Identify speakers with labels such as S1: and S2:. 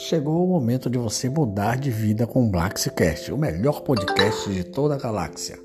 S1: Chegou o momento de você mudar de vida com o Blaxcast, o melhor podcast de toda a galáxia.